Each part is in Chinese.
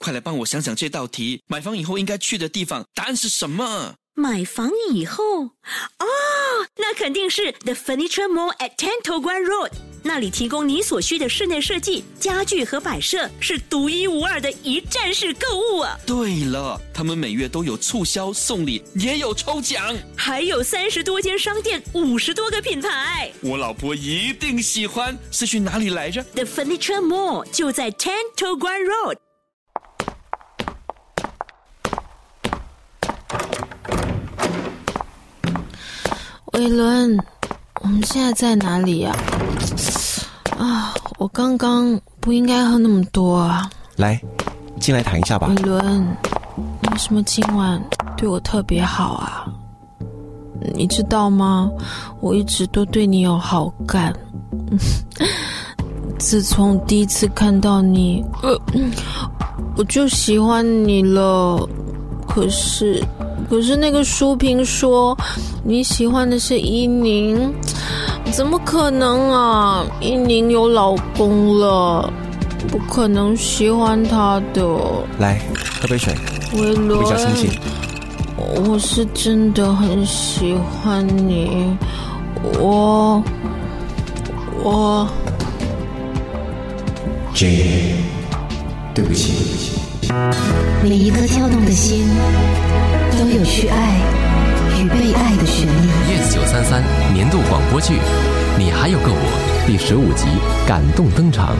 快来帮我想想这道题。买房以后应该去的地方，答案是什么？买房以后，哦，那肯定是 The Furniture Mall at Ten To Guan Road，那里提供你所需的室内设计、家具和摆设，是独一无二的一站式购物啊！对了，他们每月都有促销、送礼，也有抽奖，还有三十多间商店，五十多个品牌。我老婆一定喜欢。是去哪里来着？The Furniture Mall 就在 Ten To Guan Road。伟伦，我们现在在哪里呀？啊，我刚刚不应该喝那么多啊！来，进来谈一下吧。伟伦，为什么今晚对我特别好啊？你知道吗？我一直都对你有好感。自从第一次看到你，呃，我就喜欢你了。可是。可是那个书评说你喜欢的是伊宁，怎么可能啊？伊宁有老公了，不可能喜欢他的。来，喝杯水，维伦，比较清醒。我是真的很喜欢你，我我。J，对不起，对不起。每一颗跳动的心。都有去爱与被爱的旋律。Yes 九三三年度广播剧《你还有个我》第十五集感动登场。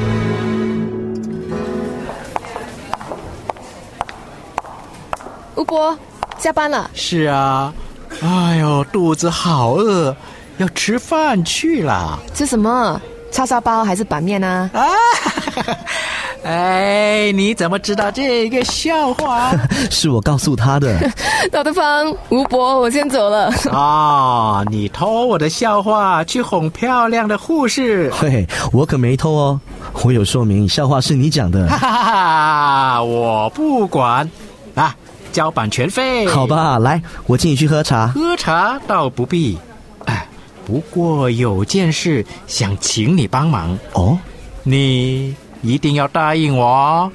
吴伯，下班了。是啊，哎呦，肚子好饿，要吃饭去了。吃什么？叉烧包还是板面呢？啊！哎，你怎么知道这个笑话？是我告诉他的。老对方，吴博，我先走了。啊，你偷我的笑话去哄漂亮的护士？嘿，我可没偷哦，我有说明，笑话是你讲的。哈哈哈，我不管啊，交版权费。好吧，来，我请你去喝茶。喝茶倒不必，哎，不过有件事想请你帮忙哦，你。一定要答应我，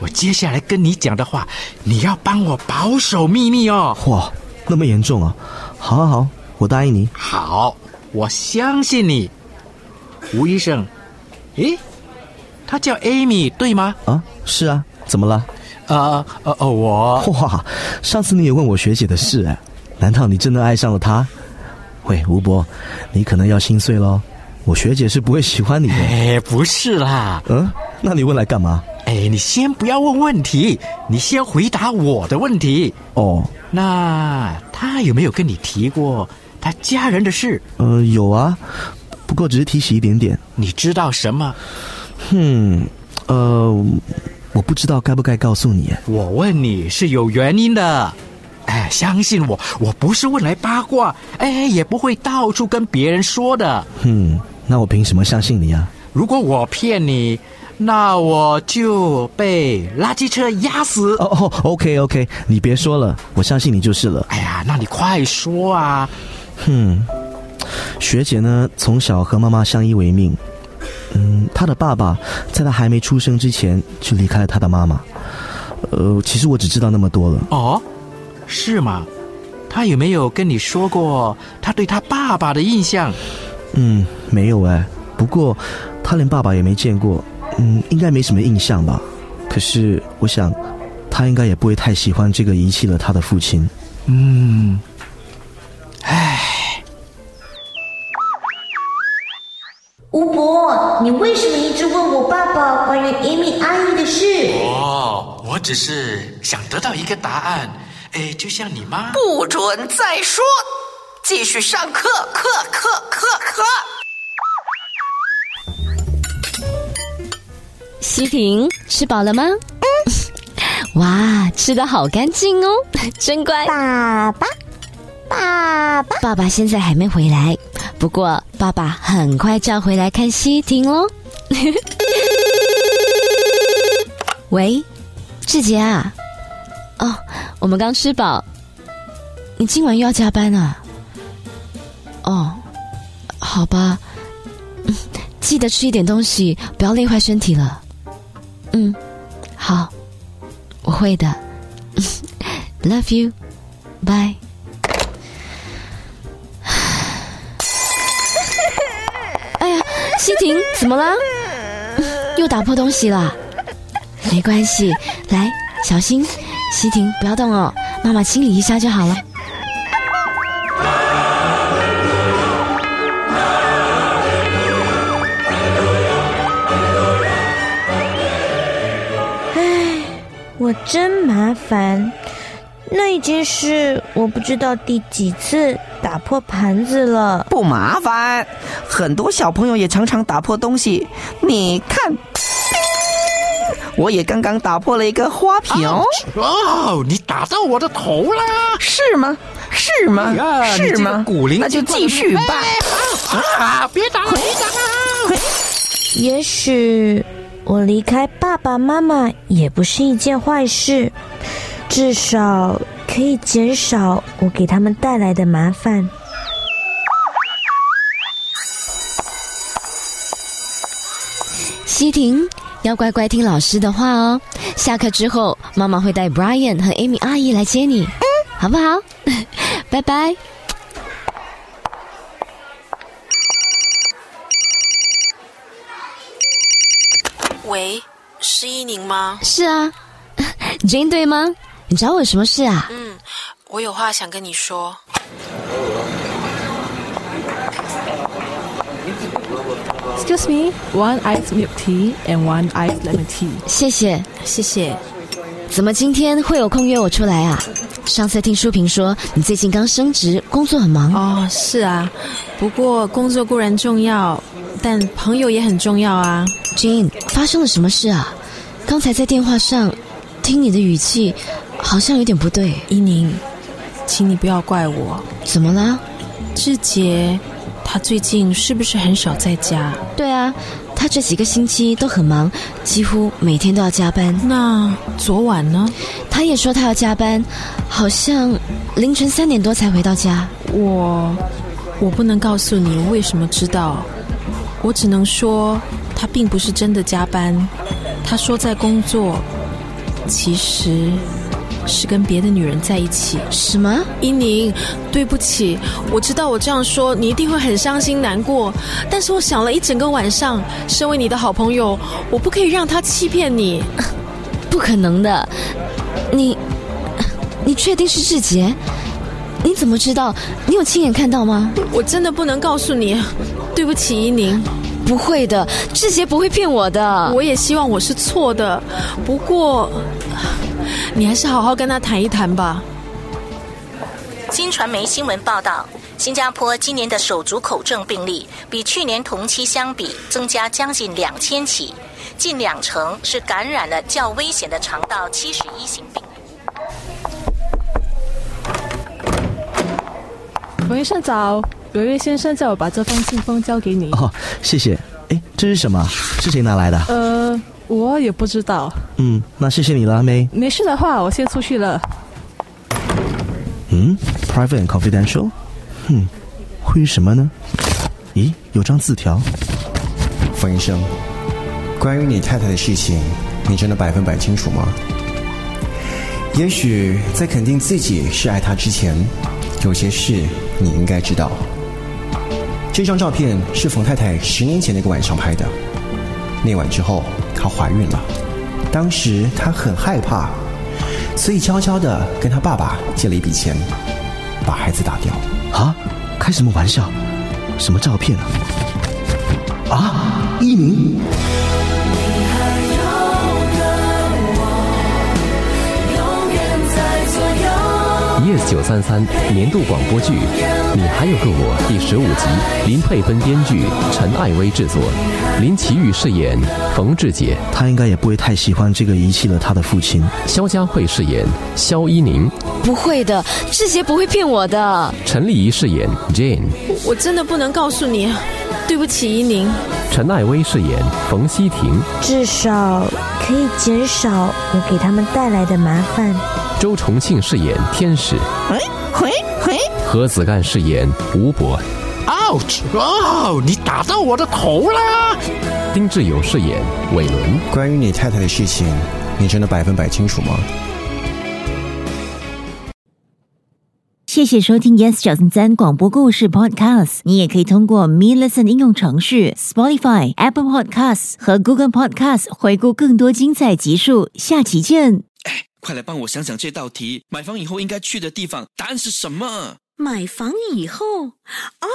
我接下来跟你讲的话，你要帮我保守秘密哦。哇，那么严重啊！好，好，好，我答应你。好，我相信你，吴医生。诶，他叫艾米对吗？啊，是啊，怎么了？啊呃呃，我哇，上次你也问我学姐的事哎，难道你真的爱上了她？喂，吴伯，你可能要心碎喽。我学姐是不会喜欢你的。哎，不是啦。嗯，那你问来干嘛？哎，你先不要问问题，你先回答我的问题。哦，那他有没有跟你提过他家人的事？呃，有啊，不过只是提起一点点。你知道什么？哼，呃，我不知道该不该告诉你。我问你是有原因的。哎，相信我，我不是问来八卦，哎，也不会到处跟别人说的。嗯。那我凭什么相信你啊？如果我骗你，那我就被垃圾车压死。哦哦，OK OK，你别说了，我相信你就是了。哎呀，那你快说啊！哼，学姐呢，从小和妈妈相依为命。嗯，她的爸爸在她还没出生之前就离开了她的妈妈。呃，其实我只知道那么多了。哦，是吗？他有没有跟你说过他对他爸爸的印象？嗯，没有哎。不过他连爸爸也没见过，嗯，应该没什么印象吧。可是我想，他应该也不会太喜欢这个遗弃了他的父亲。嗯，唉。吴伯，你为什么一直问我爸爸关于 Amy 阿姨的事？哦，我只是想得到一个答案。哎，就像你妈。不准再说。继续上课，课课课西婷，吃饱了吗？嗯。哇，吃的好干净哦，真乖。爸爸，爸爸，爸爸现在还没回来，不过爸爸很快就要回来看西婷喽。喂，志杰啊，哦，我们刚吃饱，你今晚又要加班啊？哦，好吧，记得吃一点东西，不要累坏身体了。嗯，好，我会的，Love you，Bye。哎呀，西婷，怎么了？又打破东西了？没关系，来，小心，西婷，不要动哦，妈妈清理一下就好了。真麻烦，那已经是我不知道第几次打破盘子了。不麻烦，很多小朋友也常常打破东西。你看，我也刚刚打破了一个花瓶。哦，你打到我的头了，是吗？是吗？是吗？古灵，那就继续吧。啊！别打了，别打了。也许。我离开爸爸妈妈也不是一件坏事，至少可以减少我给他们带来的麻烦。西婷要乖乖听老师的话哦。下课之后，妈妈会带 Brian 和 Amy 阿姨来接你，嗯，好不好？拜拜。喂，是依宁吗？是啊，Jane 对吗？你找我有什么事啊？嗯，我有话想跟你说。Excuse me, one iced milk tea and one iced lemon tea。谢谢，谢谢。怎么今天会有空约我出来啊？上次听书评说你最近刚升职，工作很忙。哦，是啊，不过工作固然重要。但朋友也很重要啊，Jane，发生了什么事啊？刚才在电话上听你的语气，好像有点不对。依宁，请你不要怪我。怎么了？志杰，他最近是不是很少在家？对啊，他这几个星期都很忙，几乎每天都要加班。那昨晚呢？他也说他要加班，好像凌晨三点多才回到家。我，我不能告诉你为什么知道。我只能说，他并不是真的加班。他说在工作，其实是跟别的女人在一起。什么？伊宁，对不起，我知道我这样说你一定会很伤心难过。但是我想了一整个晚上，身为你的好朋友，我不可以让他欺骗你。不可能的，你，你确定是志杰？你怎么知道？你有亲眼看到吗？我真的不能告诉你。对不起，依宁，不会的，志杰不会骗我的。我也希望我是错的，不过你还是好好跟他谈一谈吧。新传媒新闻报道，新加坡今年的手足口症病例比去年同期相比增加将近两千起，近两成是感染了较危险的肠道七十一型病。冯医生早。有一位先生叫我把这封信封交给你。哦，谢谢。哎，这是什么？是谁拿来的？呃，我也不知道。嗯，那谢谢你了，阿妹。没事的话，我先出去了。嗯，private and confidential。哼，会是什么呢？咦，有张字条。冯医生，关于你太太的事情，你真的百分百清楚吗？也许在肯定自己是爱她之前，有些事你应该知道。这张照片是冯太太十年前那个晚上拍的。那晚之后，她怀孕了。当时她很害怕，所以悄悄的跟她爸爸借了一笔钱，把孩子打掉。啊？开什么玩笑？什么照片啊？啊？一鸣。Yes 九三三年度广播剧《你还有个我》第十五集，林佩芬编剧，陈艾薇制作，林奇玉饰演冯志杰。他应该也不会太喜欢这个遗弃了他的父亲。肖佳慧饰演肖依宁。不会的，志杰不会骗我的。陈丽仪饰演 Jane。我真的不能告诉你，对不起，依宁。陈艾薇饰演冯希婷。至少可以减少我给他们带来的麻烦。周重庆饰演天使，喂喂喂，何子干饰演吴伯。Ouch！哦，你打到我的头啦。丁志友饰演伟伦。关于你太太的事情，你真的百分百清楚吗？谢谢收听 Yes 九三三广播故事 Podcast。你也可以通过 Me Listen 应用程序、Spotify、Apple Podcasts 和 Google Podcasts 回顾更多精彩集数。下期见！哎，快来帮我想想这道题：买房以后应该去的地方，答案是什么？买房以后，哦，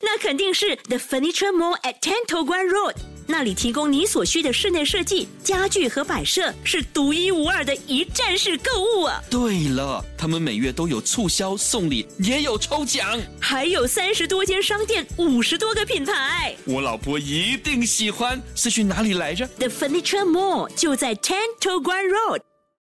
那肯定是 The Furniture Mall at Ten Guan Road。那里提供你所需的室内设计、家具和摆设，是独一无二的一站式购物啊！对了，他们每月都有促销、送礼，也有抽奖，还有三十多间商店，五十多个品牌。我老婆一定喜欢。是去哪里来着？The Furniture Mall 就在 Ten Guan Road。